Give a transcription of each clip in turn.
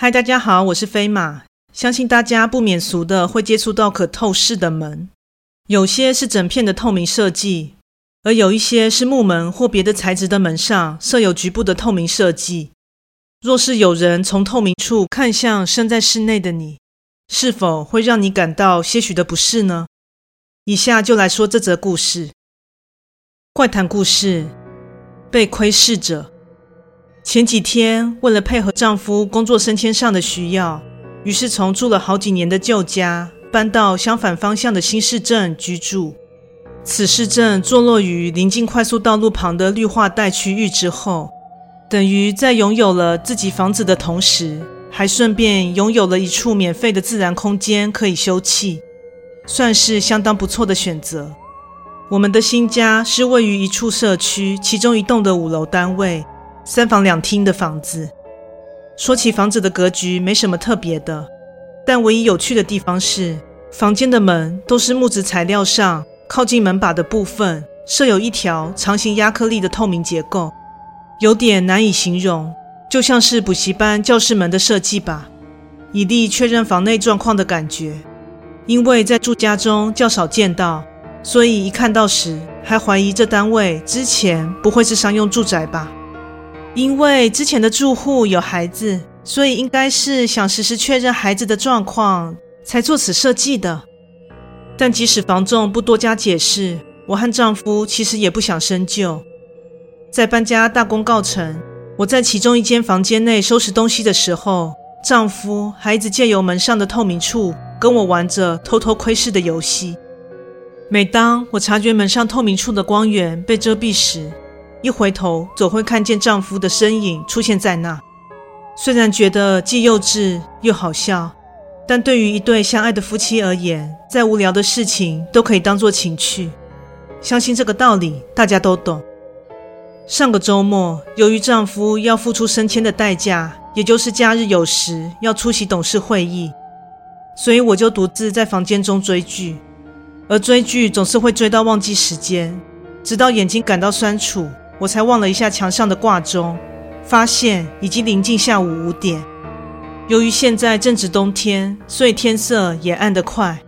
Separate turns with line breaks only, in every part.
嗨，大家好，我是飞马。相信大家不免俗的会接触到可透视的门，有些是整片的透明设计，而有一些是木门或别的材质的门上设有局部的透明设计。若是有人从透明处看向身在室内的你，是否会让你感到些许的不适呢？以下就来说这则故事。怪谈故事：被窥视者。前几天，为了配合丈夫工作升迁上的需要，于是从住了好几年的旧家搬到相反方向的新市镇居住。此市镇坐落于临近快速道路旁的绿化带区域之后，等于在拥有了自己房子的同时，还顺便拥有了一处免费的自然空间可以休憩，算是相当不错的选择。我们的新家是位于一处社区其中一栋的五楼单位。三房两厅的房子，说起房子的格局没什么特别的，但唯一有趣的地方是，房间的门都是木质材料上，靠近门把的部分设有一条长形压克力的透明结构，有点难以形容，就像是补习班教室门的设计吧，以利确认房内状况的感觉。因为在住家中较少见到，所以一看到时还怀疑这单位之前不会是商用住宅吧。因为之前的住户有孩子，所以应该是想实时确认孩子的状况才做此设计的。但即使房仲不多加解释，我和丈夫其实也不想深究。在搬家大功告成，我在其中一间房间内收拾东西的时候，丈夫还一直借由门上的透明处跟我玩着偷偷窥视的游戏。每当我察觉门上透明处的光源被遮蔽时，一回头，总会看见丈夫的身影出现在那。虽然觉得既幼稚又好笑，但对于一对相爱的夫妻而言，再无聊的事情都可以当做情趣。相信这个道理大家都懂。上个周末，由于丈夫要付出升迁的代价，也就是假日有时要出席董事会议，所以我就独自在房间中追剧。而追剧总是会追到忘记时间，直到眼睛感到酸楚。我才望了一下墙上的挂钟，发现已经临近下午五点。由于现在正值冬天，所以天色也暗得快。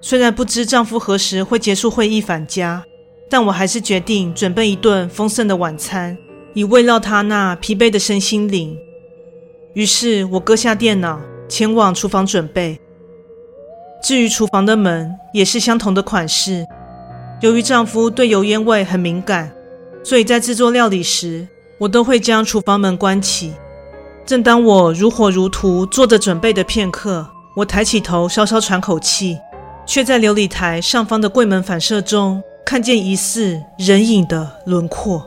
虽然不知丈夫何时会结束会议返家，但我还是决定准备一顿丰盛的晚餐，以慰劳他那疲惫的身心灵。于是我搁下电脑，前往厨房准备。至于厨房的门，也是相同的款式。由于丈夫对油烟味很敏感。所以在制作料理时，我都会将厨房门关起。正当我如火如荼做着准备的片刻，我抬起头稍稍喘口气，却在流理台上方的柜门反射中看见疑似人影的轮廓。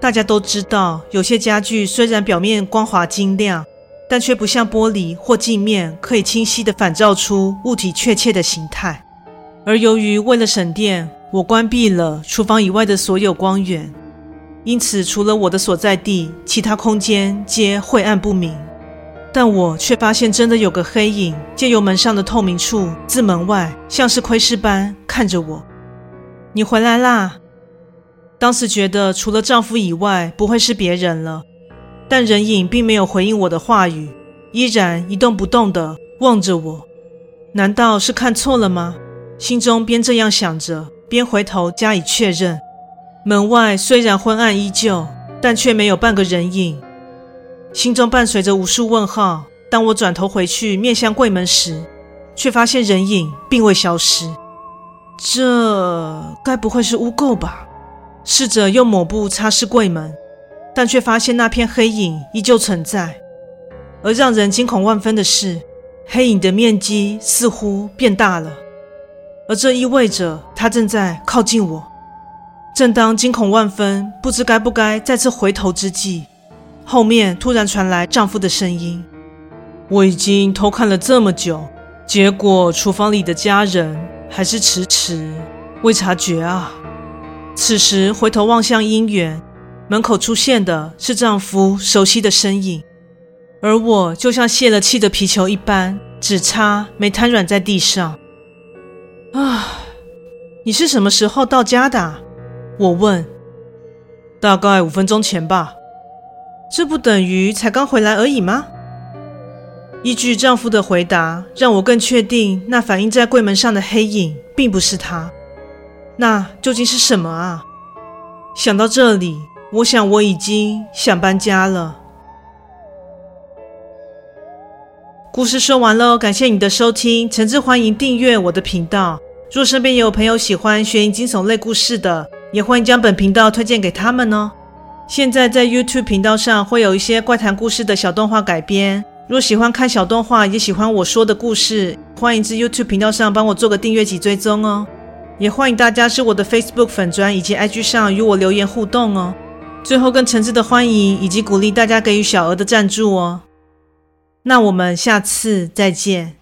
大家都知道，有些家具虽然表面光滑晶亮，但却不像玻璃或镜面可以清晰地反照出物体确切的形态。而由于为了省电，我关闭了厨房以外的所有光源，因此除了我的所在地，其他空间皆晦暗不明。但我却发现真的有个黑影借由门上的透明处，自门外像是窥视般看着我。你回来啦！当时觉得除了丈夫以外不会是别人了，但人影并没有回应我的话语，依然一动不动地望着我。难道是看错了吗？心中边这样想着。边回头加以确认，门外虽然昏暗依旧，但却没有半个人影。心中伴随着无数问号。当我转头回去面向柜门时，却发现人影并未消失。这该不会是污垢吧？试着用抹布擦拭柜门，但却发现那片黑影依旧存在。而让人惊恐万分的是，黑影的面积似乎变大了。而这意味着他正在靠近我。正当惊恐万分，不知该不该再次回头之际，后面突然传来丈夫的声音：“我已经偷看了这么久，结果厨房里的家人还是迟迟未察觉啊！”此时回头望向姻缘，门口出现的是丈夫熟悉的身影，而我就像泄了气的皮球一般，只差没瘫软在地上。啊，你是什么时候到家的？我问。大概五分钟前吧。这不等于才刚回来而已吗？依据丈夫的回答，让我更确定那反映在柜门上的黑影并不是他。那究竟是什么啊？想到这里，我想我已经想搬家了。故事说完喽，感谢你的收听，诚挚欢迎订阅我的频道。若身边有朋友喜欢悬疑惊悚类故事的，也欢迎将本频道推荐给他们哦。现在在 YouTube 频道上会有一些怪谈故事的小动画改编。若喜欢看小动画，也喜欢我说的故事，欢迎至 YouTube 频道上帮我做个订阅及追踪哦。也欢迎大家至我的 Facebook 粉专以及 IG 上与我留言互动哦。最后更诚挚的欢迎以及鼓励大家给予小额的赞助哦。那我们下次再见。